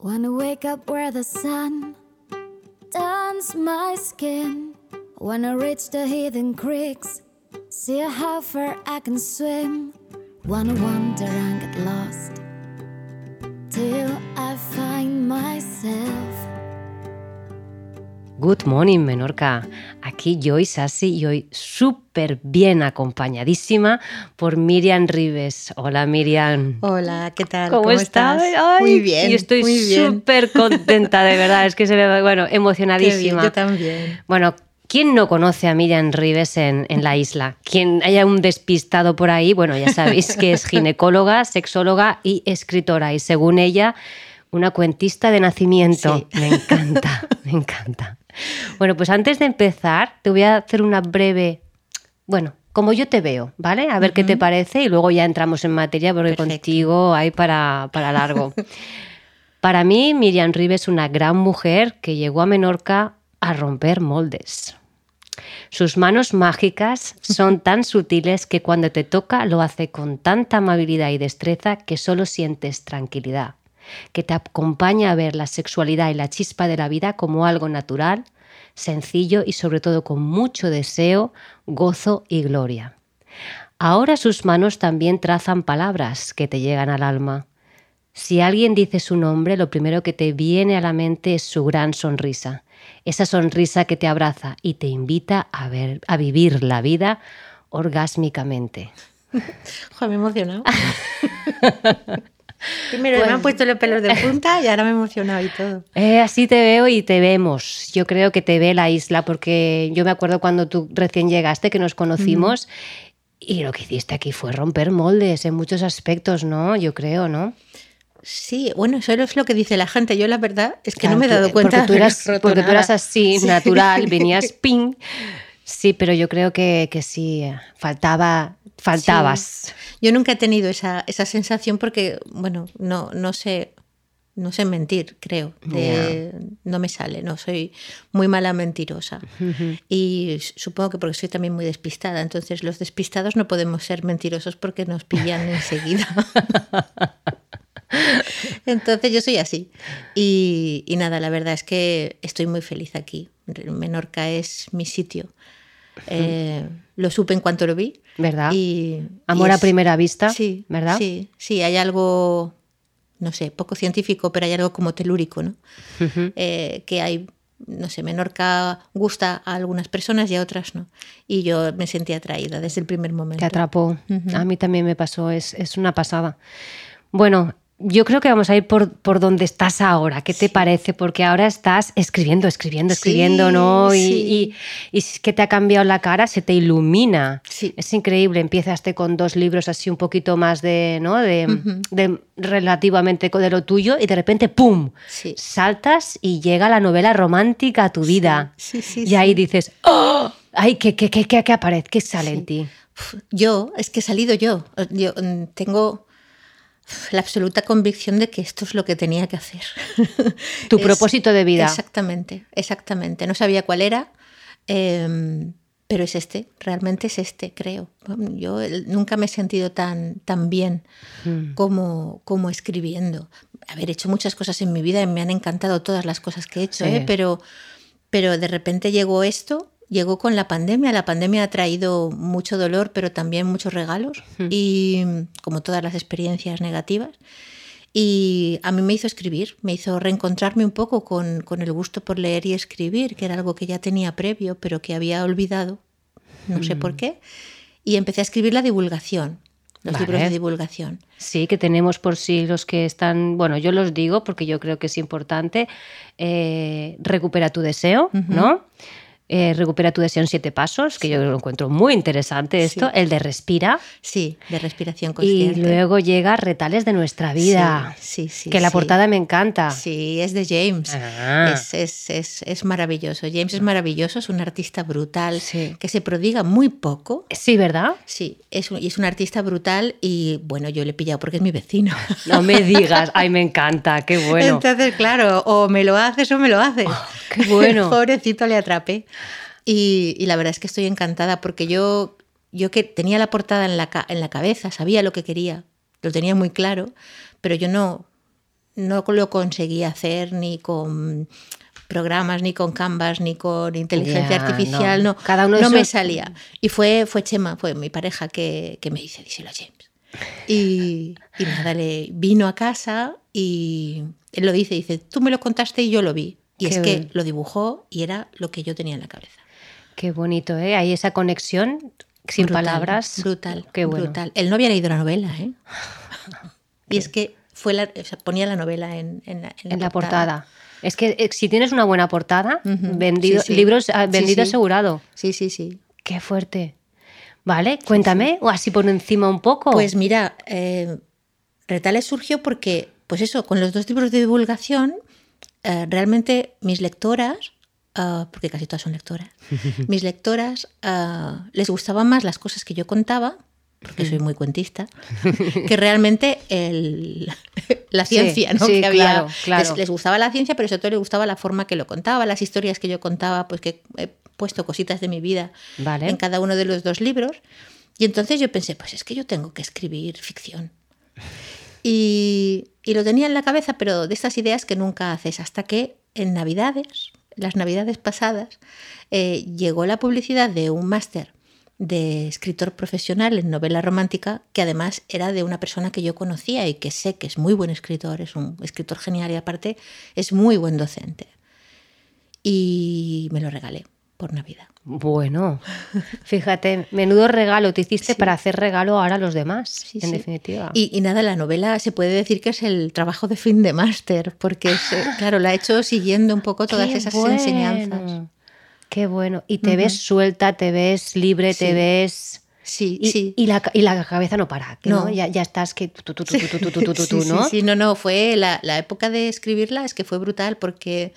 Wanna wake up where the sun turns my skin. Wanna reach the hidden creeks, see how far I can swim. Wanna wander and get lost till Good morning, Menorca. Aquí Joy Sassi y hoy súper bien acompañadísima por Miriam Rives. Hola, Miriam. Hola, ¿qué tal? ¿Cómo, estás? Ay, muy bien. Y estoy súper contenta, de verdad. Es que se ve, bueno, Qué bien, emocionadísima. yo también. Bueno, ¿quién no conoce a Miriam Rives en, en la isla? Quien haya un despistado por ahí, bueno, ya sabéis que es ginecóloga, sexóloga y escritora. Y según ella, una cuentista de nacimiento. Sí. Me encanta, me encanta. Bueno, pues antes de empezar, te voy a hacer una breve, bueno, como yo te veo, ¿vale? A ver qué te parece y luego ya entramos en materia porque Perfecto. contigo hay para, para largo. Para mí, Miriam Rives es una gran mujer que llegó a Menorca a romper moldes. Sus manos mágicas son tan sutiles que cuando te toca lo hace con tanta amabilidad y destreza que solo sientes tranquilidad, que te acompaña a ver la sexualidad y la chispa de la vida como algo natural, sencillo y sobre todo con mucho deseo, gozo y gloria. Ahora sus manos también trazan palabras que te llegan al alma. Si alguien dice su nombre, lo primero que te viene a la mente es su gran sonrisa. Esa sonrisa que te abraza y te invita a, ver, a vivir la vida orgásmicamente. Joder, me he emocionado. Primero Pues- me han puesto los pelos de punta y ahora me he emocionado y todo. Eh, así te veo y te vemos. Yo creo que te ve la isla porque yo me acuerdo cuando tú recién llegaste, que nos conocimos. Y lo que hiciste aquí fue romper moldes en muchos aspectos, ¿no? Yo creo, ¿no? Sí, bueno, eso es lo que dice la gente. Yo la verdad es que Claro, no me he dado cuenta. Porque tú eras, porque tú así, Sí. natural, venías ping. Sí, pero yo creo que, que sí, faltaba, faltabas. Yo nunca he tenido esa, esa sensación porque, bueno, no, no sé. No sé mentir, creo. De- No me sale, no soy muy mala mentirosa. Y supongo que porque soy también muy despistada. Entonces, los despistados no podemos ser mentirosos porque nos pillan enseguida. Entonces, yo soy así. Y, y nada, la verdad es que estoy muy feliz aquí. Menorca es mi sitio. Eh, lo supe en cuanto lo vi. ¿Verdad? Y, Amor y a es- primera vista, Sí, ¿verdad? Sí, sí, hay algo, no sé, poco científico, pero hay algo como telúrico, ¿no? Eh, que hay, no sé, Menorca gusta a algunas personas y a otras no. Y yo me sentí atraída desde el primer momento. Te atrapó. A mí también me pasó, es, es una pasada. Bueno, yo creo que vamos a ir por, por donde estás ahora. ¿Qué te parece? Porque ahora estás escribiendo, escribiendo, Sí, escribiendo, ¿no? Y, sí. y, y es que te ha cambiado la cara, se te ilumina. Sí. Es increíble. Empezaste con dos libros así un poquito más de, ¿no? De, de relativamente de lo tuyo y de repente, ¡pum! Saltas y llega la novela romántica a tu vida. sí, sí, y ahí dices, ¡oh! ¡Ay, qué, qué, qué, qué, qué aparece! ¿Qué sale en ti? Yo, es que he salido yo. Yo mm, tengo la absoluta convicción de que esto es lo que tenía que hacer. Tu Es- propósito de vida. Exactamente, exactamente. No sabía cuál era, eh, pero es este, realmente es este, creo. Yo nunca me he sentido tan, tan bien Mm. como, como escribiendo. Haber hecho muchas cosas en mi vida y me han encantado todas las cosas que he hecho, Sí. ¿eh? pero, pero de repente llegó esto, llegó con la pandemia. La pandemia ha traído mucho dolor, pero también muchos regalos, y como todas las experiencias negativas. Y a mí me hizo escribir, me hizo reencontrarme un poco con, con el gusto por leer y escribir, que era algo que ya tenía previo, pero que había olvidado, no sé por qué. Y empecé a escribir la divulgación, los Vale. libros de divulgación. Sí, que tenemos por sí los que están, bueno, yo los digo porque yo creo que es importante, eh, recupera tu deseo, ¿no? Eh, recupera tu deseo en siete pasos, que yo lo encuentro muy interesante esto, Sí. el de respira, Sí, de respiración y consciente. luego llega retales de nuestra vida, Sí, sí, que la portada me encanta. Sí, es de James. Ah. Es, es- es- es maravilloso. James es maravilloso, es un artista brutal Sí. que se prodiga muy poco. Sí, ¿verdad? Sí, es un, y es un artista brutal y bueno, yo le he pillado porque es mi vecino. No me digas, ay, me encanta, qué bueno. Entonces, claro, o me lo haces o me lo haces. qué bueno. Pobrecito le atrapé. Y, y la verdad es que estoy encantada porque yo, yo que tenía la portada en la, en la cabeza, sabía lo que quería, lo tenía muy claro, pero yo no, no lo conseguí hacer ni con programas, ni con Canvas, ni con inteligencia artificial, no. no, Cada uno no me salía. Y fue, fue Chema, fue mi pareja que, que me dice, díselo a James. Y, y nada, le vino a casa y él lo dice, dice, tú me lo contaste y yo lo vi. Y Qué es que bien. lo dibujó y era lo que yo tenía en la cabeza. Qué bonito, ¿eh? Hay esa conexión sin Brutal, palabras. Brutal, Qué bueno. brutal. Él no había leído la novela, ¿eh? y es que fue la, o sea, ponía la novela en, en la, En la portada. Es que eh, si tienes una buena portada, Ujú, vendido, sí, sí. libros ah, vendido sí. asegurado. Sí, sí, sí. Qué fuerte. Vale, cuéntame, o así por encima un poco. Pues mira, eh, Retales surgió porque, pues eso, con los dos libros de divulgación, eh, realmente mis lectoras, ah, porque casi todas son lectoras, mis lectoras ah, les gustaban más las cosas que yo contaba, porque soy muy cuentista, que realmente el- la Sí, ciencia, ¿no? sí, que había, claro, claro. Les, les gustaba la ciencia, pero sobre todo les gustaba la forma que lo contaba, las historias que yo contaba, pues que he puesto cositas de mi vida Vale. en cada uno de los dos libros. Y entonces yo pensé, pues es que yo tengo que escribir ficción. Y, lo tenía en la cabeza, pero de estas ideas que nunca haces, hasta que en Navidades, las Navidades pasadas, eh, llegó la publicidad de un máster de escritor profesional en novela romántica, que además era de una persona que yo conocía y que sé que es muy buen escritor, es un escritor genial y aparte es muy buen docente. Y me lo regalé por Navidad. Bueno, fíjate, menudo regalo te hiciste para hacer regalo ahora a los demás, en definitiva. Y, nada, la novela se puede decir que es el trabajo de fin de máster, porque claro, la he hecho siguiendo un poco todas esas enseñanzas. Qué bueno. Y te ves suelta, te ves libre, te ves... Sí, sí. Y la, y la, cabeza no para, no. Ya, ya, estás que tú, tú, tú, tú, tú, tú, tú, sí, ¿no? Sí, sí, no, no, fue la, la época de escribirla, es que fue brutal porque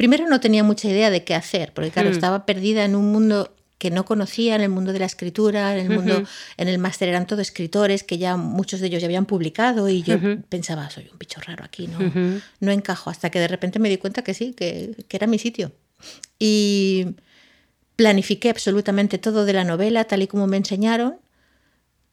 primero no tenía mucha idea de qué hacer, porque claro, Mm. estaba perdida en un mundo que no conocía, en el mundo de la escritura, en el mundo, Ujú. en el máster eran todos escritores que ya muchos de ellos ya habían publicado y yo pensaba, soy un bicho raro aquí, ¿no? Ujú. no encajo, hasta que de repente me di cuenta que sí, que, que era mi sitio. Y planifiqué absolutamente todo de la novela tal y como me enseñaron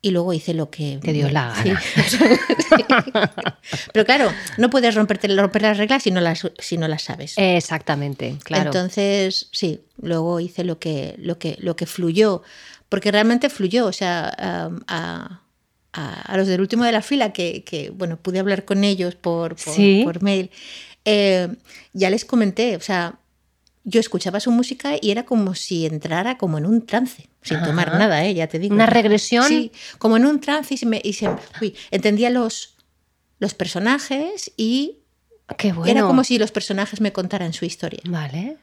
y luego hice lo que... Te dio la gana. Sí. Pero claro, no puedes romperte, romper las reglas si no las, si no las sabes. Exactamente, claro. Entonces, sí, luego hice lo que, lo que, lo que fluyó, porque realmente fluyó, o sea, a, a- a los del último de la fila, que, que, bueno, pude hablar con ellos por, por, Sí. por mail, eh, ya les comenté, o sea, yo escuchaba su música y era como si entrara como en un trance, sin tomar nada, ¿eh? ya te digo. Una regresión. Sí, como en un trance y se me, y se- uy, entendía los, los personajes y Qué bueno. era como si los personajes me contaran su historia. Vale.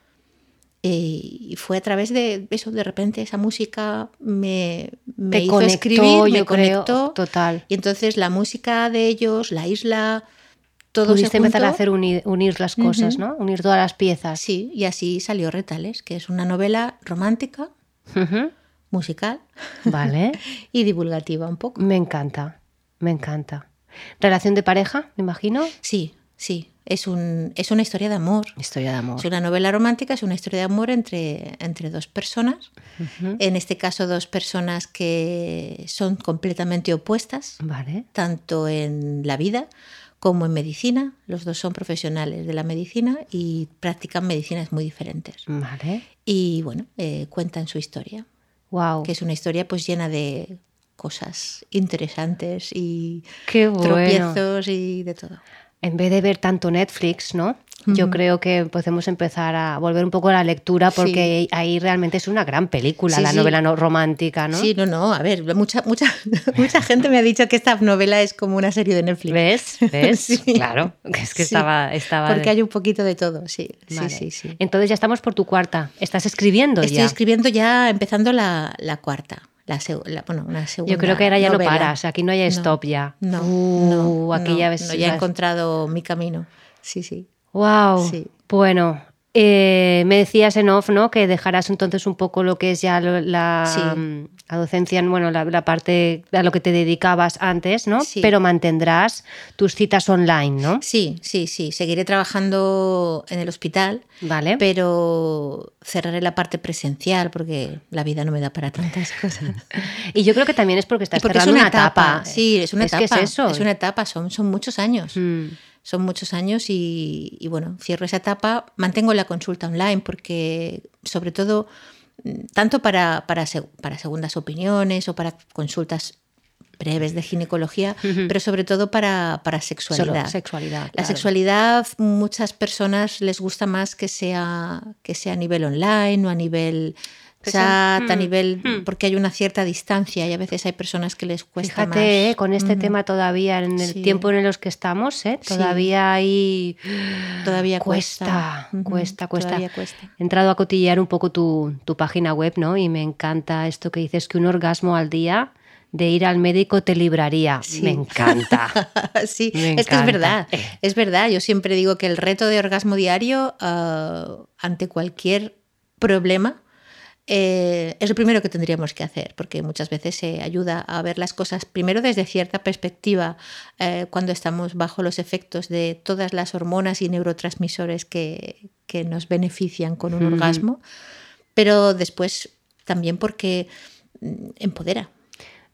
Eh, y fue a través de eso, de repente esa música me, me Te hizo conectó, escribir, me creo, conectó. total. Y entonces la música de ellos, la isla, todo se empezar a hacer unir, unir las cosas. ¿no? Unir todas las piezas. Sí, y así salió Retales, que es una novela romántica, musical Vale. y divulgativa un poco. Me encanta, me encanta. ¿Relación de pareja, me imagino? Sí, sí, es, un, es una historia de amor. Historia de amor. Es una novela romántica, es una historia de amor entre, entre dos personas. En este caso, dos personas que son completamente opuestas, Vale. tanto en la vida como en medicina. Los dos son profesionales de la medicina y practican medicinas muy diferentes. Vale. Y bueno, eh, cuentan su historia, Wow. que es una historia pues llena de cosas interesantes y Qué bueno. tropiezos y de todo. En vez de ver tanto Netflix, ¿no? Yo creo que podemos empezar a volver un poco a la lectura porque ahí realmente es una gran película, Sí, la sí. novela no- romántica, ¿no? Sí, no, no, a ver, mucha, mucha, mucha gente me ha dicho que esta novela es como una serie de Netflix. ¿Ves? ¿Ves? Claro, es que estaba... estaba Porque de- hay un poquito de todo, sí. Vale. Sí, sí, sí. Entonces ya estamos por tu cuarta. ¿Estás escribiendo Estoy ya? escribiendo ya, empezando la, la cuarta. La, seg- la- bueno, una segunda Yo creo que ahora ya novela. no paras, aquí no hay No, stop ya. No, Uh, no, aquí no, ya ves. no, ya he encontrado mi camino. Sí, sí. Wow. Sí. Bueno, eh, me decías en off, ¿no? Que dejarás entonces un poco lo que es ya lo- la, Sí. mm, la docencia, bueno, la, la parte a lo que te dedicabas antes, ¿no? Sí. Pero mantendrás tus citas online, ¿no? Sí, sí, sí. Seguiré trabajando en el hospital, Vale. pero cerraré la parte presencial porque la vida no me da para tantas cosas. Y yo creo que también es porque estás porque es cerrando una una etapa. Sí, es una es etapa. que es eso. Es una etapa, son, son muchos años. Mm. Son muchos años y, y, bueno, cierro esa etapa, mantengo la consulta online porque sobre todo, mm, tanto para, para, para segundas opiniones o para consultas breves de ginecología, pero sobre todo para, para sexualidad. sexualidad La sexualidad, muchas personas les gusta más que sea, que sea a nivel online o a nivel a mm, nivel. Mm. porque hay una cierta distancia y a veces hay personas que les cuesta Fíjate, más. Eh, con este tema todavía, en el tiempo en los que estamos, ¿eh? todavía hay. Todavía cuesta. Cuesta, cuesta, Todavía cuesta. He entrado a cotillear un poco tu, tu página web, ¿no? Y me encanta esto que dices que un orgasmo al día de ir al médico te libraría. Me encanta. sí, es que es verdad. Es verdad. Yo siempre digo que el reto de orgasmo diario uh, ante cualquier problema eh, es lo primero que tendríamos que hacer, porque muchas veces se ayuda a ver las cosas primero desde cierta perspectiva, eh, cuando estamos bajo los efectos de todas las hormonas y neurotransmisores que, que nos benefician con un orgasmo, pero después también porque mm, empodera.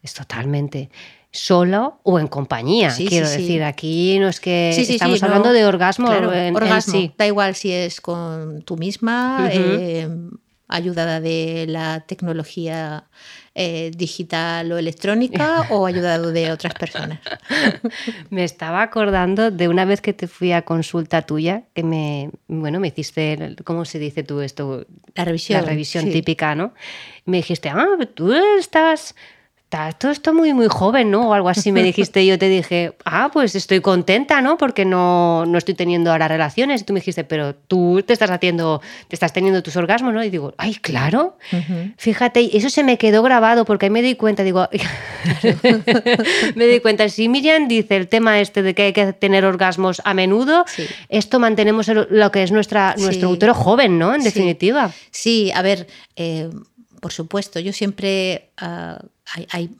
Es totalmente solo o en compañía. Sí, quiero sí, sí. decir, aquí no es que estamos no. hablando de orgasmo. Claro, en- orgasmo. Da igual si es con tú misma, eh, ayudada de la tecnología eh, digital o electrónica o ayudado de otras personas. Me estaba acordando de una vez que te fui a consulta tuya, que me, bueno, me hiciste, ¿cómo se dice tú esto? La revisión. La revisión sí. típica, ¿no? Me dijiste, ah, tú estás todo esto muy, muy joven, ¿no? O algo así me dijiste. Y yo te dije, ah, pues estoy contenta, ¿no? Porque no, no estoy teniendo ahora relaciones. Y tú me dijiste, pero tú te estás haciendo, te estás teniendo tus orgasmos, ¿no? Y digo, ay, claro. Ujú. Fíjate, y eso se me quedó grabado porque ahí me di cuenta, digo, me di cuenta, si Miriam dice el tema este de que hay que tener orgasmos a menudo, Sí. esto mantenemos lo que es nuestra, nuestro útero joven, ¿no? En definitiva. Sí, a ver, eh, por supuesto, yo siempre ah, hay, hay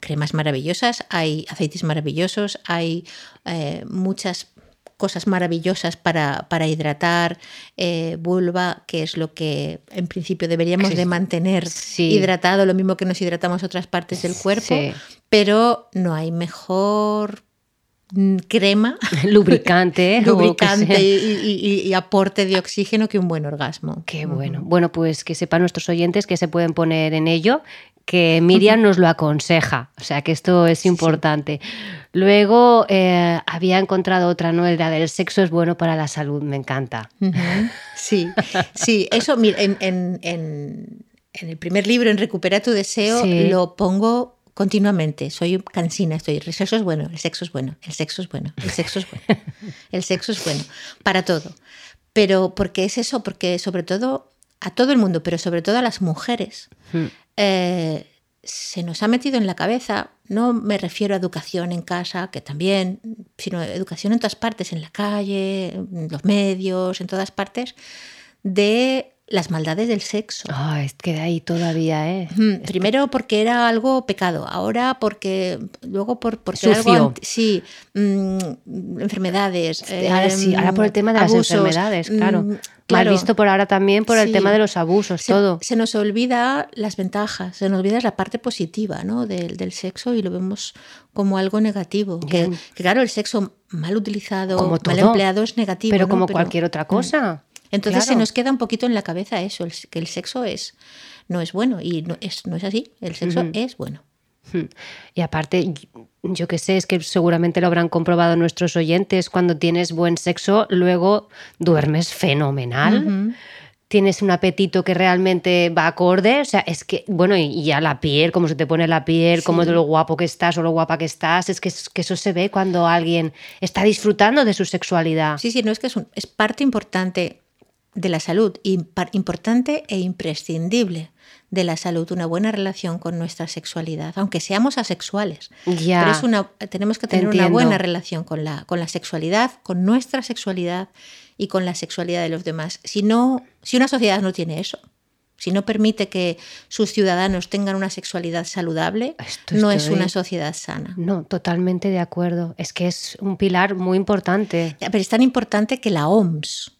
cremas maravillosas, hay aceites maravillosos, hay eh, muchas cosas maravillosas para, para hidratar eh, vulva, que es lo que en principio deberíamos Sí. de mantener Sí. hidratado, lo mismo que nos hidratamos otras partes del cuerpo, Sí. pero no hay mejor mm, crema Lubricante, ¿eh? lubricante y- y aporte de oxígeno que un buen orgasmo. Qué bueno. Bueno, pues que sepan nuestros oyentes que se pueden poner en ello, que Miriam nos lo aconseja. O sea que esto es importante. Luego eh, había encontrado otra, ¿no? La del sexo es bueno para la salud. Me encanta. Sí, sí, eso, mira, en, en- en- en el primer libro, en Recupera tu deseo, Sí. lo pongo continuamente. Soy cansina, estoy. El sexo es bueno, el sexo es bueno, el sexo es bueno, el sexo es bueno, el sexo es bueno, para todo. Pero, ¿por qué es eso? Porque sobre todo a todo el mundo, pero sobre todo a las mujeres, Hmm. Eh, se nos ha metido en la cabeza, no me refiero a educación en casa, que también, sino educación en todas partes, en la calle, en los medios, en todas partes, de las maldades del sexo. Ah, es que de ahí todavía, ¿eh? Mm, Primero porque era algo pecado, ahora porque luego por porque era algo Sucio. anti- sí, mm, enfermedades. Ahora sí, ahora por el tema de em, abusos, las enfermedades, claro. mm, Mal claro. visto por ahora también por el tema de los abusos, se, todo. se nos olvida las ventajas, se nos olvida la parte positiva ¿no? del, del sexo y lo vemos como algo negativo. Que, claro, el sexo mal utilizado, Como mal empleado es negativo. Pero ¿no? como cualquier otra cosa. Entonces se nos queda un poquito en la cabeza eso, el- que el sexo es, no es bueno y no es, no es así, el sexo es bueno. Hmm. Y aparte, yo que sé, es que seguramente lo habrán comprobado nuestros oyentes, cuando tienes buen sexo, luego duermes fenomenal. Tienes un apetito que realmente va acorde, o sea, es que, bueno, y, y a la piel, cómo se te pone la piel, cómo de lo guapo que estás o lo guapa que estás, es que, es que eso se ve cuando alguien está disfrutando de su sexualidad. Sí, sí, no es que es, un- es parte importante de la salud, importante e imprescindible de la salud, una buena relación con nuestra sexualidad, aunque seamos asexuales. Ya. Pero es una, tenemos que Te tener una buena relación con la, con la sexualidad, con nuestra sexualidad y con la sexualidad de los demás. Si, no, si una sociedad no tiene eso, si no permite que sus ciudadanos tengan una sexualidad saludable, Esto no es una sociedad sana. No, totalmente de acuerdo. Es que es un pilar muy importante. Pero es tan importante que la OMS,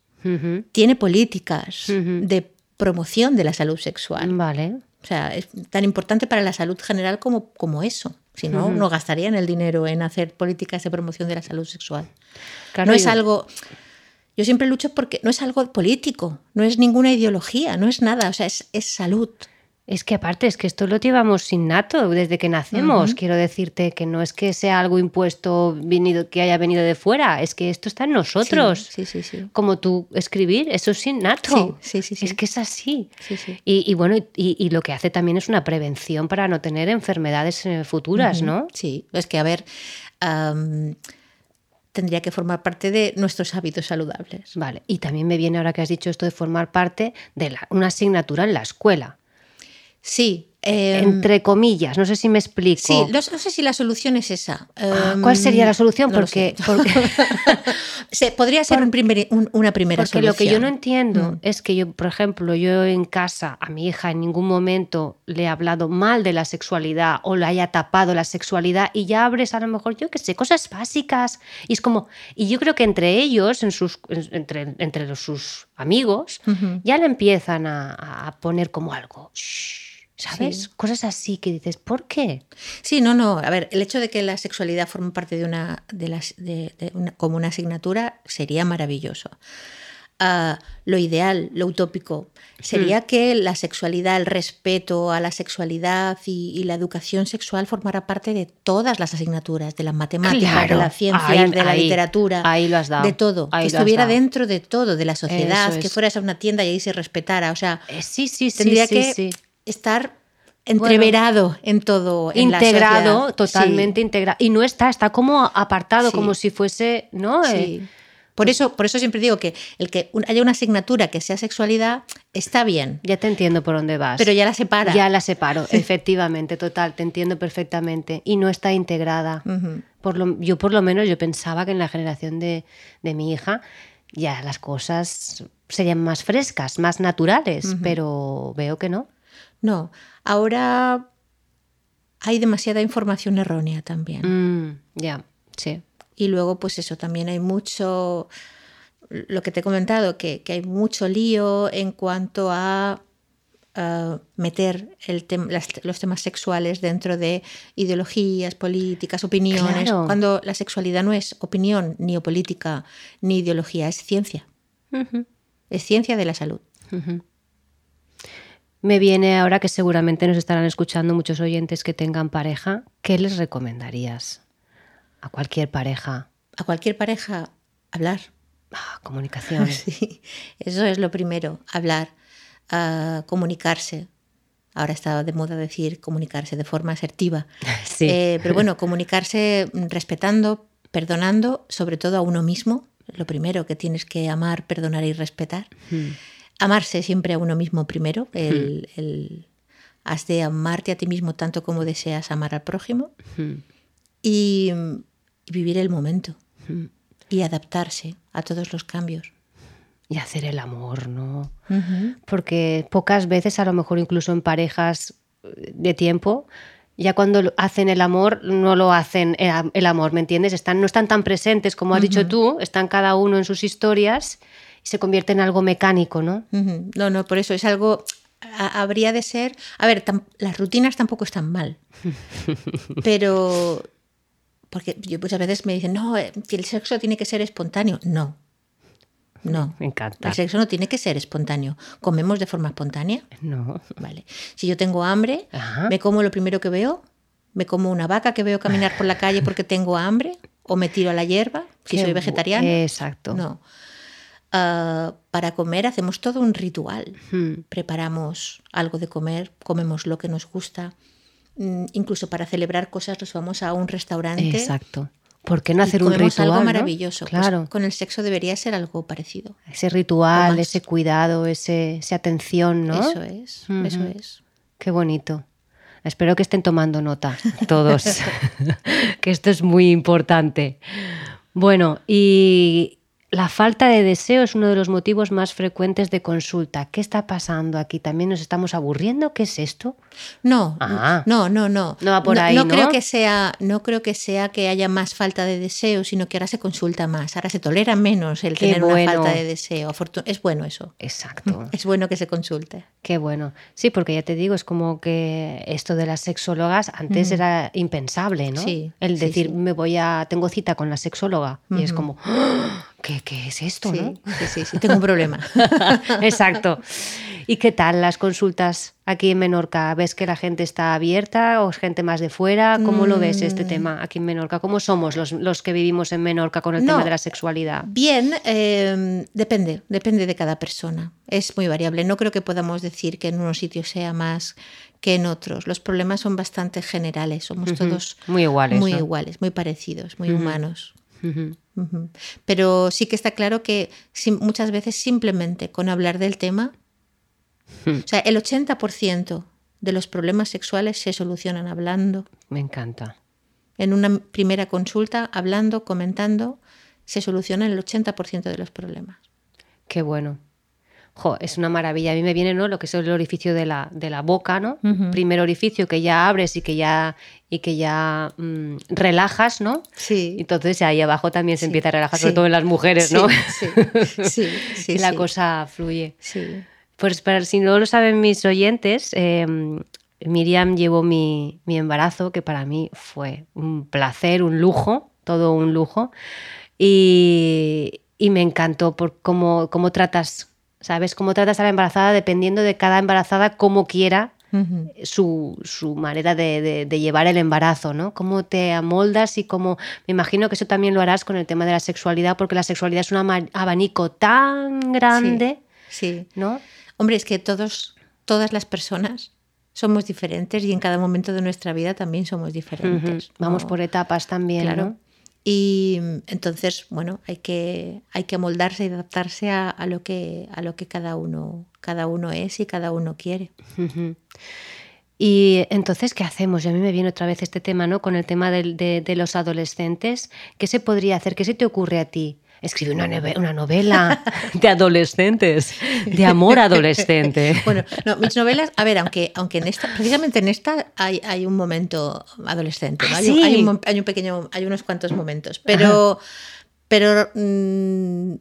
Tiene políticas de promoción de la salud sexual. Vale. O sea, es tan importante para la salud general como, como eso. Si no, no gastarían el dinero en hacer políticas de promoción de la salud sexual. Claro, no es algo. Yo siempre lucho porque no es algo político, no es ninguna ideología, no es nada, o sea, es, es salud. Es que aparte es que esto lo llevamos innato desde que nacemos. Quiero decirte que no es que sea algo impuesto venido, que haya venido de fuera, es que esto está en nosotros. Sí, sí, sí. sí. Como tú escribir, eso es innato. Sí, sí, sí, sí. Es que es así. Sí, sí. Y, y bueno, y, y lo que hace también es una prevención para no tener enfermedades eh, futuras, ¿no? Sí, es que, a ver, tendría que formar parte de nuestros hábitos saludables. Vale. Y también me viene ahora que has dicho esto de formar parte de la- una asignatura en la escuela. Sí. em, entre comillas, no sé si me explico. Sí, no, no sé si la solución es esa. Ah, Em, ¿Cuál sería la solución? no porque, porque, Se- podría ser un primer- un- una primera porque lo que yo solución. no entiendo Mm. es que yo, por ejemplo, yo en casa a mi hija en ningún momento le he hablado mal de la sexualidad o le haya tapado la sexualidad y ya abres a lo mejor, yo qué sé, cosas básicas. Y es como, y yo creo que entre ellos, en sus, en- entre, entre sus amigos, ya le empiezan a, a poner como algo. "Shh", ¿Sabes? Sí. Cosas así que dices, ¿por qué? Sí, no, no. A ver, el hecho de que la sexualidad forme parte de una, de las, de, de una- como una asignatura sería maravilloso. Ah, lo ideal, lo utópico, sería que la sexualidad, el respeto a la sexualidad y, y la educación sexual formara parte de todas las asignaturas, de las matemáticas, Claro, de las ciencias, ahí- de la ahí- literatura, ahí lo has dado, de todo, ahí que estuviera dentro de todo, de la sociedad, que fueras a una tienda y ahí se respetara. O sea, Eh, sí, sí, tendría sí, que. Estar entreverado en todo. en la integrado, totalmente Sí. integrado. Y no está, está como apartado, Sí. como si fuese, ¿no? Eh, Sí. Por eso, por eso siempre digo que el que haya una asignatura que sea sexualidad está bien, ya te entiendo por dónde vas. pero ya la separa. Ya la separo, efectivamente, total, te entiendo perfectamente. Y no está integrada. Por lo, yo por lo menos yo pensaba que en la generación de, de mi hija ya las cosas serían más frescas, más naturales, pero veo que no. No, ahora hay demasiada información errónea también. Mm, ya, sí. Y luego, pues eso, también hay mucho, lo que te he comentado, que, que hay mucho lío en cuanto a meter el tem- las- los temas sexuales dentro de ideologías, políticas, opiniones, Claro. cuando la sexualidad no es opinión, ni política, ni ideología, es ciencia. Es ciencia de la salud. Me viene ahora que seguramente nos estarán escuchando muchos oyentes que tengan pareja. ¿Qué les recomendarías a cualquier pareja? A cualquier pareja, hablar. Ah, comunicación. Sí, eso es lo primero, hablar, ah, comunicarse. Ahora está de moda decir comunicarse de forma asertiva. Sí. Eh, pero bueno, comunicarse respetando, perdonando, sobre todo a uno mismo. Lo primero que tienes que amar, perdonar y respetar. Mm. Amarse siempre a uno mismo primero. El, el- has de amarte a ti mismo tanto como deseas amar al prójimo. Mm. Y, y vivir el momento. Mm. Y adaptarse a todos los cambios. Y hacer el amor, ¿no? Porque pocas veces, a lo mejor incluso en parejas de tiempo, ya cuando hacen el amor, no lo hacen el am- el amor, ¿me entiendes? Están, no están tan presentes como has dicho tú, están cada uno en sus historias se convierte en algo mecánico, ¿no? No, no, por eso es algo. a- habría de ser. A ver, tam- las rutinas tampoco están mal. pero. Porque yo muchas veces me dicen, no, eh, el sexo tiene que ser espontáneo. No. No. Me encanta. El sexo no tiene que ser espontáneo. ¿Comemos de forma espontánea? No. Vale. Si yo tengo hambre, Ajá. me como lo primero que veo. Me como una vaca que veo caminar por la calle porque tengo hambre. O me tiro a la hierba, si Qué soy vegetariana. Exacto. No. Ah, para comer hacemos todo un ritual. Hmm. Preparamos algo de comer, comemos lo que nos gusta. Mm, Incluso para celebrar cosas nos vamos a un restaurante. Exacto. ¿Por qué no y hacer un ritual? algo no? maravilloso. Pues Claro. con el sexo debería ser algo parecido. Ese ritual, ese cuidado, ese, esa atención, ¿no? Eso es, eso es. Qué bonito. Espero que estén tomando nota todos, que esto es muy importante. Bueno, y la falta de deseo es uno de los motivos más frecuentes de consulta. ¿Qué está pasando aquí? ¿También nos estamos aburriendo? ¿Qué es esto? No, Ah. no, no, no. No va por ahí, ¿no? creo que sea, no creo que sea que haya más falta de deseo, sino que ahora se consulta más, ahora se tolera menos el Qué tener bueno. una falta de deseo. Es bueno eso. Exacto. Es bueno que se consulte. Qué bueno. Sí, porque ya te digo, es como que esto de las sexólogas antes era impensable, ¿no? Sí, El decir, sí. me voy a, tengo cita con la sexóloga. Y es como, ¡Ah! ¿Qué, qué es esto, Sí, no? sí, sí, sí, tengo un problema. Exacto. ¿Y qué tal las consultas aquí en Menorca? ¿Ves que la gente está abierta o es gente más de fuera? ¿Cómo lo ves este Mm. tema aquí en Menorca? ¿Cómo somos los, los que vivimos en Menorca con el No. tema de la sexualidad? Bien, eh, depende, depende de cada persona. Es muy variable. No creo que podamos decir que en unos sitios sea más que en otros. Los problemas son bastante generales. Somos todos Muy iguales, muy ¿no? iguales, muy parecidos, muy humanos. Pero sí que está claro que muchas veces simplemente con hablar del tema, Hmm. o sea, el 80% de los problemas sexuales se solucionan hablando. Me encanta. En una primera consulta, hablando, comentando, se solucionan el 80% de los problemas. Qué bueno. Jo, es una maravilla. A mí me viene ¿no? lo que es el orificio de la, de la boca, ¿no? Primer orificio que ya abres y que ya, y que ya mm, relajas, ¿no? Sí. Entonces ahí abajo también se Sí, empieza a relajar, sí. sobre todo en las mujeres, ¿no? sí, sí, sí, y la cosa fluye. Sí. Pues para si no lo saben mis oyentes, eh, Miriam llevó mi, mi embarazo, que para mí fue un placer, un lujo, todo un lujo. Y, y me encantó por cómo, cómo tratas, ¿sabes? Cómo tratas a la embarazada dependiendo de cada embarazada, cómo quiera su, su manera de, de- de llevar el embarazo, ¿no? Cómo te amoldas y cómo... Me imagino que eso también lo harás con el tema de la sexualidad, porque la sexualidad es un abanico tan grande, Sí. ¿no? Hombre, es que todos, todas las personas somos diferentes y en cada momento de nuestra vida también somos diferentes. Ujú. Vamos ¿no? por etapas también, Claro. ¿no? Y entonces, bueno, hay que, hay que amoldarse y adaptarse a, a lo que, a lo que cada uno, cada uno es y cada uno quiere. Y entonces, ¿qué hacemos? Y a mí me viene otra vez este tema, ¿no? Con el tema de los adolescentes. ¿Qué se podría hacer? ¿Qué se te ocurre a ti? Escribe una, una novela de adolescentes, de amor adolescente. Bueno, no, mis novelas, a ver, aunque, aunque en esta, precisamente en esta hay, hay un momento adolescente, ¿no? Ah, hay, ¿sí? hay un, hay un pequeño, hay unos cuantos momentos, pero, pero mm,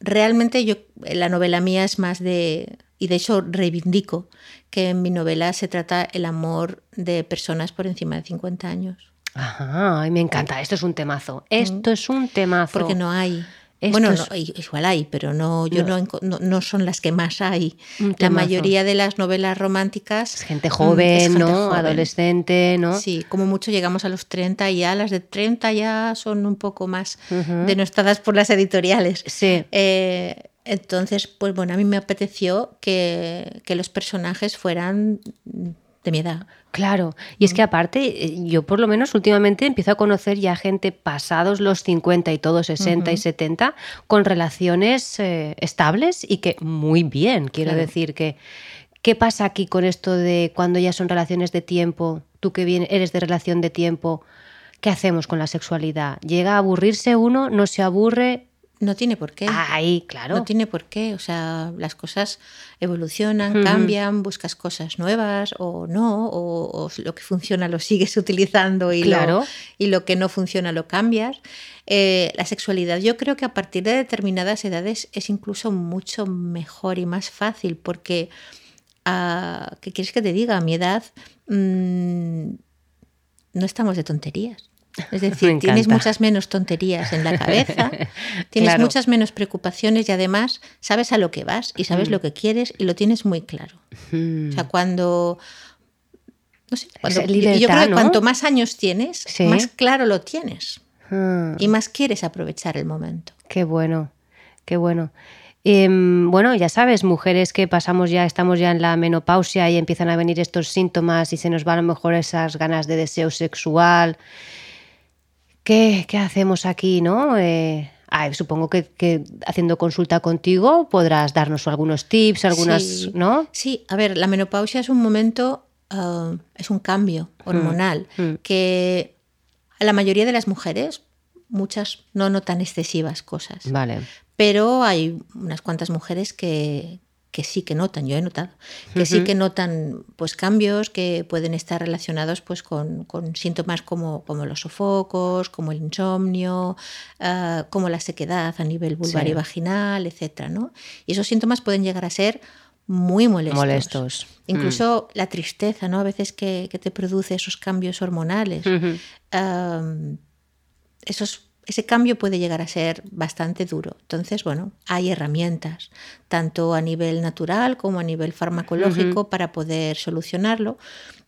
realmente yo, la novela mía es más de, y de hecho reivindico que en mi novela se trata el amor de personas por encima de 50 años, Ajá, ay, me encanta. Esto es un temazo. Esto es un temazo. porque no hay. Esto bueno, es- no, igual hay, pero no, yo No. no. no- son las que más hay. La mayoría de las novelas románticas Es gente mm, joven, es gente ¿no? joven. Adolescente, ¿no? Sí, como mucho llegamos a los 30 y ya las de 30 ya son un poco más denostadas por las editoriales. Sí. Eh, entonces, pues bueno, a mí me apeteció que, que los personajes fueran de mi edad. Claro, y es que aparte, eh, yo por lo menos últimamente empiezo a conocer ya gente pasados los 50 y todo, 60 y 70, con relaciones eh, estables y que muy bien, quiero Claro. decir que... ¿Qué pasa aquí con esto de cuando ya son relaciones de tiempo? Tú que bien eres de relación de tiempo, ¿qué hacemos con la sexualidad? ¿Llega a aburrirse uno? ¿No se aburre? No tiene por qué. Ahí, claro. No tiene por qué. O sea, las cosas evolucionan, cambian, buscas cosas nuevas o no, o, o lo que funciona lo sigues utilizando y, Claro. lo, y lo que no funciona lo cambias. Eh, la sexualidad yo creo que a partir de determinadas edades es incluso mucho mejor y más fácil porque, ah, ¿qué quieres que te diga? A mi edad mm, no estamos de tonterías. Es decir, tienes muchas menos tonterías en la cabeza, tienes Claro. muchas menos preocupaciones y además sabes a lo que vas y sabes lo que quieres y lo tienes muy claro. Mm. O sea, cuando... No sé, cuando- yo- creo que ¿no? cuanto más años tienes, Sí. más claro lo tienes Ah. y más quieres aprovechar el momento. Qué bueno, qué bueno. Em, bueno, ya sabes, mujeres que pasamos ya, estamos ya en la menopausia y empiezan a venir estos síntomas y se nos van a lo mejor esas ganas de deseo sexual. ¿Qué, qué hacemos aquí, no? Eh, supongo que, que haciendo consulta contigo podrás darnos algunos tips, algunas, Sí. ¿no? Sí, a ver, la menopausia es un momento, ah, es un cambio hormonal mm. que a la mayoría de las mujeres muchas no notan excesivas cosas. Vale. Pero hay unas cuantas mujeres que, que sí que notan, yo he notado, que sí que notan pues cambios que pueden estar relacionados pues con, con síntomas como, como los sofocos, como el insomnio, ah, como la sequedad a nivel vulvar Sí. y vaginal, etcétera, ¿no? Y esos síntomas pueden llegar a ser muy molestos. Molestos. Incluso la tristeza, ¿no? A veces que, que te produce esos cambios hormonales. Esos, ese cambio puede llegar a ser bastante duro. Entonces, bueno, hay herramientas, tanto a nivel natural como a nivel farmacológico, para poder solucionarlo.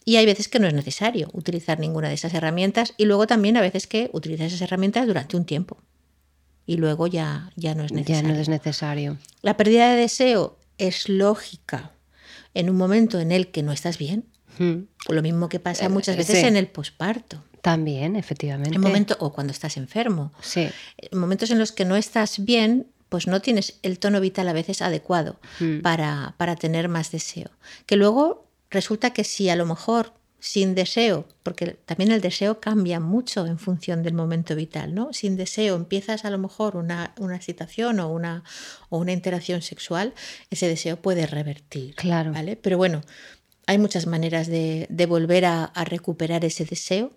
Y hay veces que no es necesario utilizar ninguna de esas herramientas y luego también a veces que utilizas esas herramientas durante un tiempo y luego ya, ya no es Ya necesario. no es necesario. La pérdida de deseo es lógica en un momento en el que no estás bien. Mm. Lo mismo que pasa Eh, muchas veces sí. en el posparto. También, efectivamente. En momento, o cuando estás enfermo. Sí. En momentos en los que no estás bien, pues no tienes el tono vital a veces adecuado Mm. para, para tener más deseo. Que luego resulta que si a lo mejor sin deseo, porque también el deseo cambia mucho en función del momento vital, ¿no? Sin deseo empiezas a lo mejor una, una excitación o una, o una interacción sexual, ese deseo puede revertir. Claro. ¿vale? Pero bueno, hay muchas maneras de, de volver a, a recuperar ese deseo.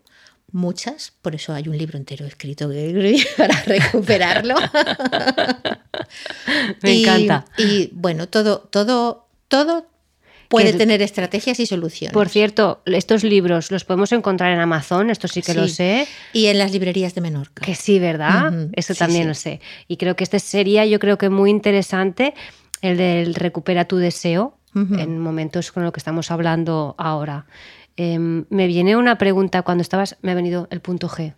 Muchas, por eso hay un libro entero escrito para recuperarlo. Me Y- encanta. Y bueno, todo, todo, todo puede Que- tener estrategias y soluciones. Por cierto, estos libros los podemos encontrar en Amazon, esto sí que lo sé. y en las librerías de Menorca. Que sí, ¿verdad? Eso sí, también sí. lo sé. Y creo que este sería, yo creo que muy interesante, el del recupera tu deseo, en momentos con lo que estamos hablando ahora. Em, me viene una pregunta cuando estabas, me ha venido el punto G,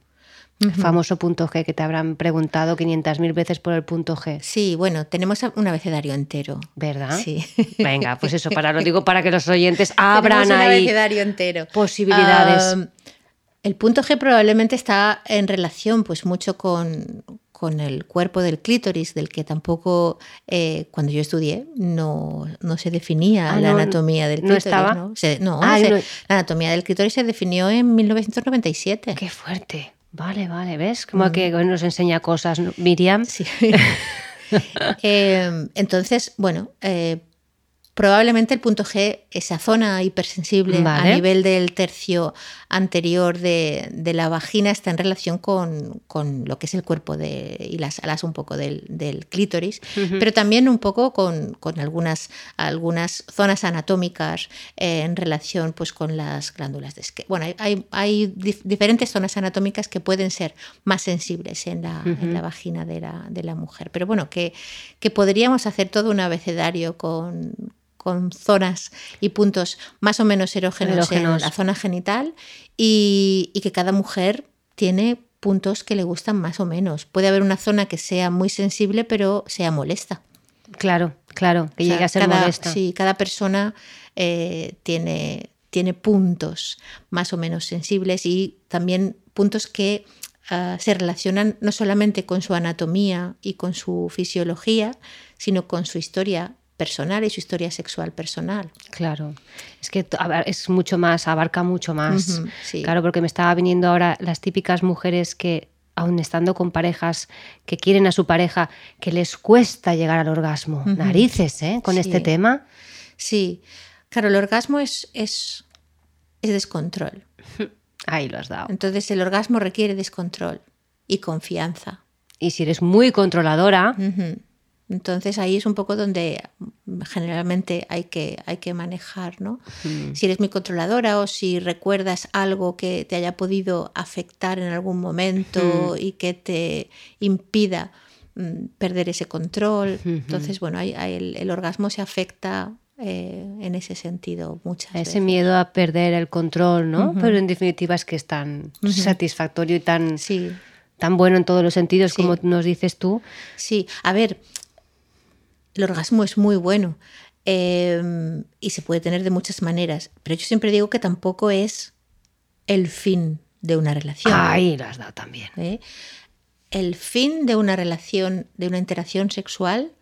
el famoso punto G que te habrán preguntado 500.000 veces por el punto G, Sí, bueno, tenemos un abecedario entero. ¿verdad? Sí. Venga, pues eso, para lo digo para que los oyentes abran Tenemos un ahí abecedario entero. posibilidades. Ah, el punto G probablemente está en relación pues mucho con, con el cuerpo del clítoris, del que tampoco eh, cuando yo estudié no, no se definía Ah, la no, anatomía del ¿no clítoris. estaba? ¿no? Se- no, Ah, se- no. la anatomía del clítoris se definió en 1997. Qué fuerte. Vale, vale, ¿ves? Como que nos enseña cosas. Miriam. Mm. Sí. Eh, entonces, bueno, eh, probablemente el punto G, esa zona hipersensible Vale. a nivel del tercio anterior de, de la vagina, está en relación con, con lo que es el cuerpo de, y las alas un poco del, del clítoris, pero también un poco con, con algunas, algunas zonas anatómicas eh, en relación pues, con las glándulas de Esque. Bueno, hay, hay, hay dif- diferentes zonas anatómicas que pueden ser más sensibles en la, en la vagina de la, de la mujer. Pero bueno, que, que podríamos hacer todo un abecedario con, con zonas y puntos más o menos erógenos, Erógenos. en la zona genital y, y que cada mujer tiene puntos que le gustan más o menos. Puede haber una zona que sea muy sensible pero sea molesta. Claro, claro, que O sea, llegue a ser cada, molesta. Sí, cada persona eh, tiene, tiene puntos más o menos sensibles y también puntos que ah, se relacionan no solamente con su anatomía y con su fisiología, sino con su historia personal y su historia sexual personal. Claro. Es que es mucho más, abarca mucho más. Sí. Claro, porque me estaba viniendo ahora las típicas mujeres que, aun estando con parejas que quieren a su pareja, que les cuesta llegar al orgasmo. Narices, ¿eh? Con Sí. este tema. Sí, claro, el orgasmo es, es, es descontrol. Ahí lo has dado. Entonces el orgasmo requiere descontrol y confianza. Y si eres muy controladora. Entonces ahí es un poco donde generalmente hay que, hay que manejar, ¿no? Si eres muy controladora o si recuerdas algo que te haya podido afectar en algún momento y que te impida mm, perder ese control. Entonces, bueno, hay- hay el, el orgasmo se afecta eh, en ese sentido muchas ese veces. miedo a perder el control, ¿no? Pero en definitiva es que es tan satisfactorio y tan, Sí, tan bueno en todos los sentidos, Sí. como nos dices tú. Sí, a ver, el orgasmo es muy bueno eh, y se puede tener de muchas maneras, pero yo siempre digo que tampoco es el fin de una relación. Ahí lo has dado también. ¿eh? El fin de una relación, de una interacción sexual,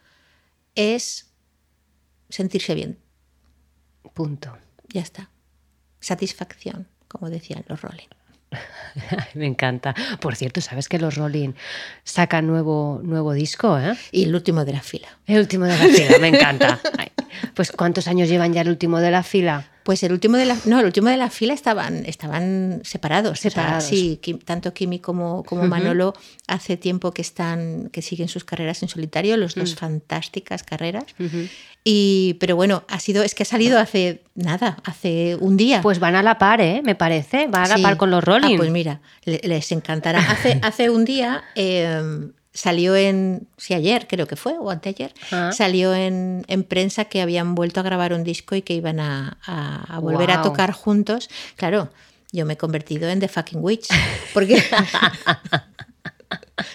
es sentirse bien. Punto. Ya está. Satisfacción, como decían los Rolling. Me encanta. Por cierto, ¿sabes que los Rolling sacan nuevo, nuevo disco? ¿eh? Y el último de la fila. El último de la fila, me encanta. Ay, pues ¿cuántos años llevan ya el último de la fila? Pues el último de la, no, el último de la fila estaban, estaban separados. Separados. O sea, sí, Kim- tanto Kimi como, como Manolo hace tiempo que están, que siguen sus carreras en solitario, los dos fantásticas carreras. Y, pero bueno, ha sido, es que ha salido hace nada, hace un día. Pues van a la par, ¿eh? Me parece. Van a la Sí. par con los Rolling. Ah, pues mira, le- les encantará. Hace, hace un día eh, salió en, sí, ayer creo que fue, o anteayer, salió en, en prensa que habían vuelto a grabar un disco y que iban a, a- a volver a tocar juntos. Claro, yo me he convertido en The Fucking Witch, porque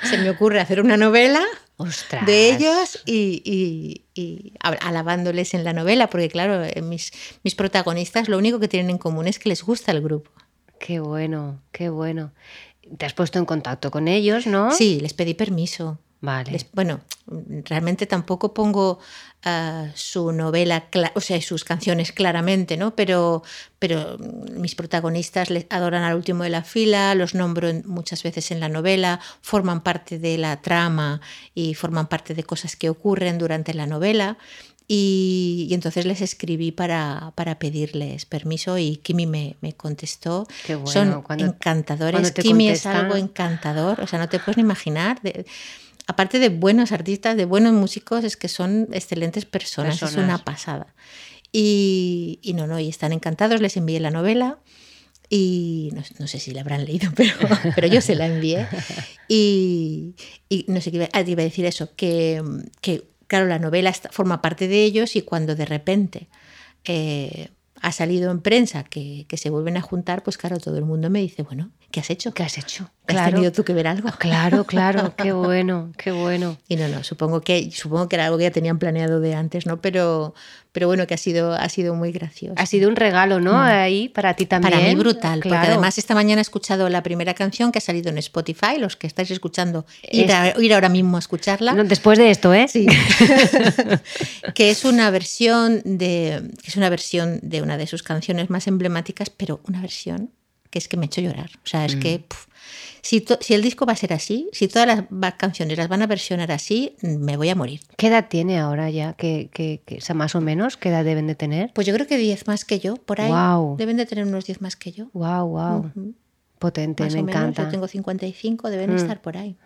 se me ocurre hacer una novela Ostras. de ellos y, y- y alabándoles en la novela, porque claro, eh, mis, mis protagonistas lo único que tienen en común es que les gusta el grupo. Qué bueno, qué bueno. Te has puesto en contacto con ellos, ¿no? Sí, les pedí permiso. Vale. Les- bueno, realmente tampoco pongo ah, su novela, o sea, sus canciones claramente, ¿no? Pero, pero mis protagonistas les adoran al último de la fila, los nombro muchas veces en la novela, forman parte de la trama y forman parte de cosas que ocurren durante la novela. Y, y entonces les escribí para, para pedirles permiso y Kimi me, me contestó. Qué bueno, Son cuando- encantadores. cuando Kimi es contestan- algo encantador, o sea, no te puedes ni imaginar. de- aparte de buenos artistas, de buenos músicos, es que son excelentes personas, es Personas. una pasada. Y, y no, no, y están encantados, les envié la novela y no, no sé si la habrán leído, pero, pero yo se la envié. Y, y no sé qué iba, ah, iba a decir eso, que, que claro, la novela forma parte de ellos y cuando de repente eh, ha salido en prensa que, que se vuelven a juntar, pues claro, todo el mundo me dice, bueno, ¿qué has hecho? ¿Qué has hecho? ¿Has tenido tú que ver algo? Claro, claro, qué bueno, qué bueno. Y no, no, supongo que, supongo que era algo que ya tenían planeado de antes, ¿no? Pero, pero bueno, que ha sido, ha sido muy gracioso. Ha sido un regalo, ¿no? Ahí para ti también. Mm. Para mí brutal, porque Claro. además esta mañana he escuchado la primera canción que ha salido en Spotify, los que estáis escuchando, ir, a- ir ahora mismo a escucharla. No, después de esto, ¿eh? Sí. que es una versión de que es una versión de una de sus canciones más emblemáticas, pero una versión que es que me ha hecho llorar. O sea, es que puf, si, el disco va a ser así, si todas las canciones las van a versionar así, me voy a morir. ¿Qué edad tiene ahora ya? ¿Qué, qué, qué- o sea, más o menos? ¿Qué edad deben de tener? Pues yo creo que 10 más que yo, por ahí. Guau. Deben de tener unos 10 más que yo. Wow, wow. Ujú. Potente, Más me o menos, encanta. yo tengo 55, deben Mm. estar por ahí.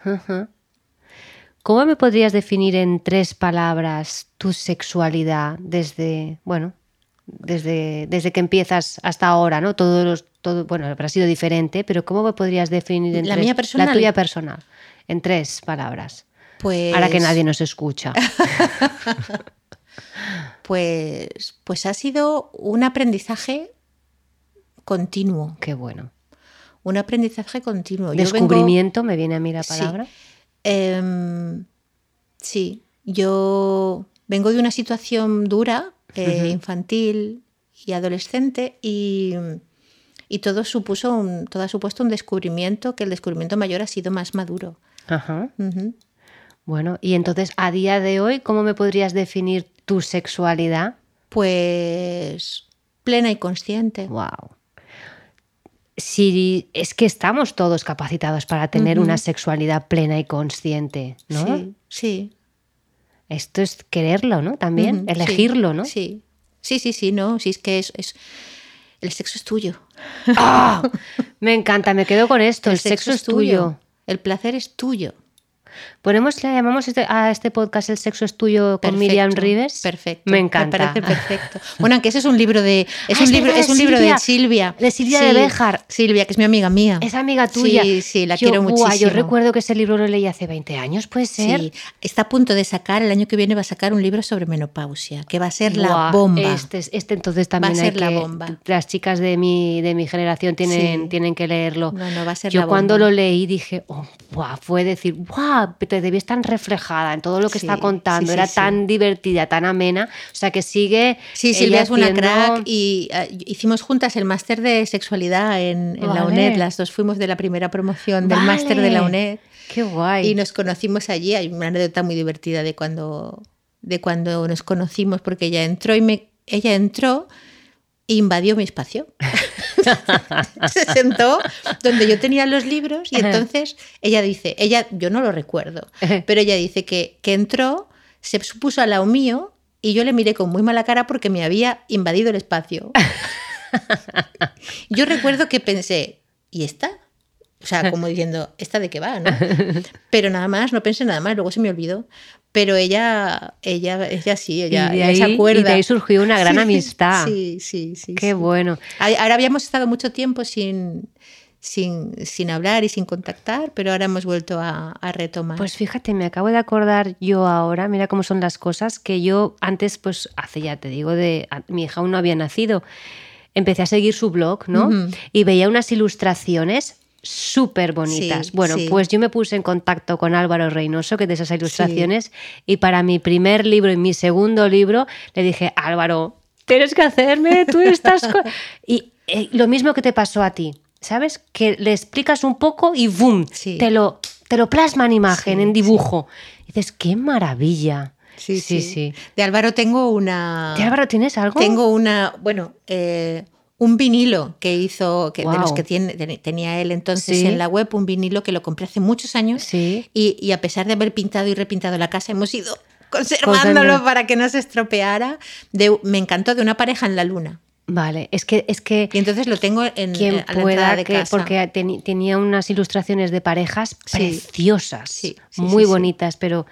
¿Cómo me podrías definir en tres palabras tu sexualidad desde, bueno, desde, desde que empiezas hasta ahora, ¿no? Todos los, todo, bueno, habrá sido diferente, pero ¿cómo podrías definir en ¿La tres- mía personal? La tuya personal, en tres palabras. Pues, Ahora que nadie nos escucha. pues, pues ha sido un aprendizaje continuo. Qué bueno. Un aprendizaje continuo. Yo vengo- Descubrimiento, me viene a mí la Sí. palabra. Em, sí, yo vengo de una situación dura, eh, infantil y adolescente, y, y todo, supuso un, todo ha supuesto un descubrimiento, que el descubrimiento mayor ha sido más maduro. Ajá. Bueno, y entonces, a día de hoy, ¿cómo me podrías definir tu sexualidad? Pues plena y consciente. Wow. Si es que estamos todos capacitados para tener una sexualidad plena y consciente, ¿no? Sí, sí. Esto es quererlo, ¿no? También, elegirlo, ¿no? Sí, sí, sí, sí, no, sí, es que es, es- el sexo es tuyo. ¡Ah! Me encanta, me quedo con esto. El, sexo, es tuyo. El placer es tuyo. Ponemos, le llamamos este- a este podcast El sexo es tuyo con Miriam Rives. Perfecto. Me encanta. Me parece perfecto. Bueno, aunque ese es un libro de es Ah, un libro es un libro de Silvia. De Silvia de Béjar. Silvia, que es mi amiga mía. Es amiga tuya. Sí, sí, la Yo- quiero muchísimo. yo recuerdo que ese libro lo leí hace 20 años, ¿puede ser? Sí, está a punto de sacar, el año que viene va a sacar un libro sobre menopausia, que va a ser la bomba. Este, es- este entonces también Va a hay ser la que- bomba. Las chicas de mi, de mi generación tienen, Sí. tienen que leerlo. No, no, va a ser Yo la cuando bomba. lo leí dije, oh, buah, fue decir, te debías tan reflejada en todo lo que Sí, está contando. sí, Era tan divertida, tan amena. O sea que sigue. Sí, Silvia es una haciendo- crack y eh, hicimos juntas el máster de sexualidad en, en la Vale. UNED. Las dos fuimos de la primera promoción del Vale. máster de la UNED Qué guay. y nos conocimos allí. Hay una anécdota muy divertida de cuando, de cuando nos conocimos porque ella entró y me, ella entró e invadió mi espacio. se sentó donde yo tenía los libros y entonces ella dice, ella, yo no lo recuerdo, pero ella dice que, que entró, se puso al lado mío y yo le miré con muy mala cara porque me había invadido el espacio. yo recuerdo que pensé, ¿y esta? O sea, como diciendo, ¿esta de qué va? ¿no? Pero nada más, no pensé nada más, luego se me olvidó. Pero ella, ella, ella sí, ella, y de ella ahí, se acuerda. y de ahí surgió una gran Sí, amistad. Sí, sí, sí. Qué sí. bueno. Ahora habíamos estado mucho tiempo sin, sin, sin hablar y sin contactar, pero ahora hemos vuelto a, a retomar. Pues fíjate, me acabo de acordar yo ahora, mira cómo son las cosas, que yo antes, pues hace ya te digo, de a- mi hija aún no había nacido, empecé a seguir su blog, ¿no? Y veía unas ilustraciones súper bonitas. Sí, bueno, sí. pues yo me puse en contacto con Álvaro Reynoso, que es de esas ilustraciones, y para mi primer libro y mi segundo libro le dije, Álvaro, tienes que hacerme tú estas cosas. Y eh, lo mismo que te pasó a ti, ¿sabes? Que le explicas un poco y ¡boom! Te, lo, te lo plasma en imagen, en dibujo. Y dices, qué maravilla. sí, sí. sí, sí. De Álvaro tengo una. ¿De Álvaro tienes algo? Tengo una, bueno, eh, un vinilo que hizo, que, de los que tiene, ten- tenía él entonces Sí. en la web, un vinilo que lo compré hace muchos años. Sí. Y, y a pesar de haber pintado y repintado la casa, hemos ido conservándolo para que no se estropeara. De, me encantó de una pareja en la luna. Vale, es que, es que Y entonces lo tengo en quien a la pueda, de que, casa. porque teni- tenía unas ilustraciones de parejas Sí. preciosas, muy bonitas, pero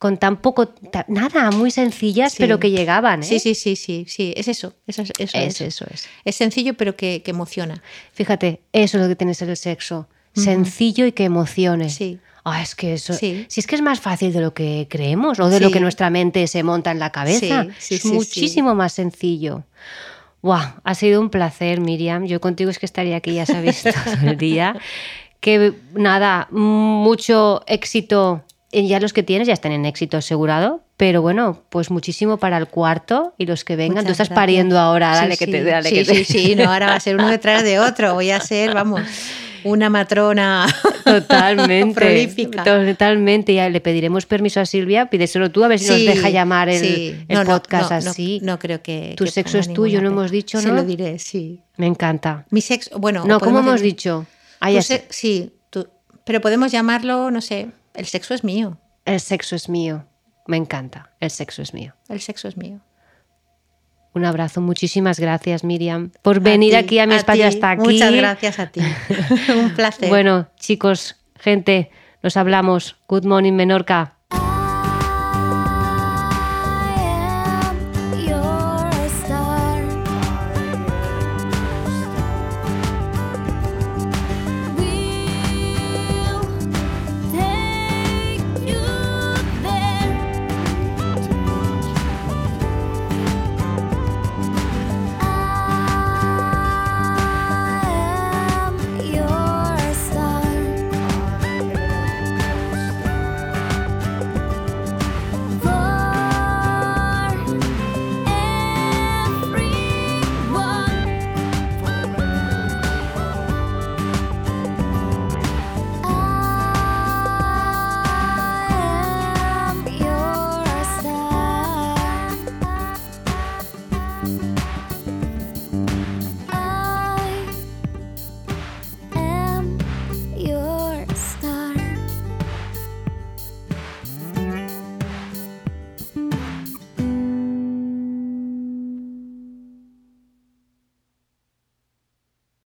con tan poco, ta- nada, muy sencillas, Sí. pero que llegaban. ¿eh? Sí, sí, sí, sí, sí, es eso, eso, es- eso Es, es. eso es. Es sencillo, pero que, que emociona. Fíjate, eso es lo que tiene que ser el sexo. Sencillo y que emocione. Sí. Ah, es que eso. Sí. Si es que es más fácil de lo que creemos o de lo que nuestra mente se monta en la cabeza. Sí, sí, es muchísimo más sencillo. Buah, ha sido un placer, Miriam. Yo contigo es que estaría aquí, ya sabéis, todo el día. Que nada, mucho éxito. En Ya los que tienes ya están en éxito asegurado, pero bueno, pues muchísimo para el cuarto y los que vengan. Tú estás gracias. pariendo ahora, Sí, dale que te dale sí, que te- sí, sí, no, ahora va a ser uno detrás de otro. Voy a ser, vamos, una matrona Totalmente. prolífica. Totalmente. Ya le pediremos permiso a Silvia, pídeselo tú a ver si nos deja llamar el, sí. No, podcast no, no, así. No, creo que. Tu que sexo es tuyo, no hemos dicho, Se ¿no? lo diré, sí. Me encanta. Mi sexo, bueno. No, ¿cómo hemos decir- dicho? Ah, ya se- sé. sí, tú- pero podemos llamarlo, no sé, el sexo es mío. El sexo es mío. Me encanta. El sexo es mío. El sexo es mío. Un abrazo. Muchísimas gracias, Miriam, por venir ti, aquí a mi espacio ti. hasta aquí. Muchas gracias a ti. Un placer. Bueno, chicos, gente, nos hablamos. Good morning, Menorca.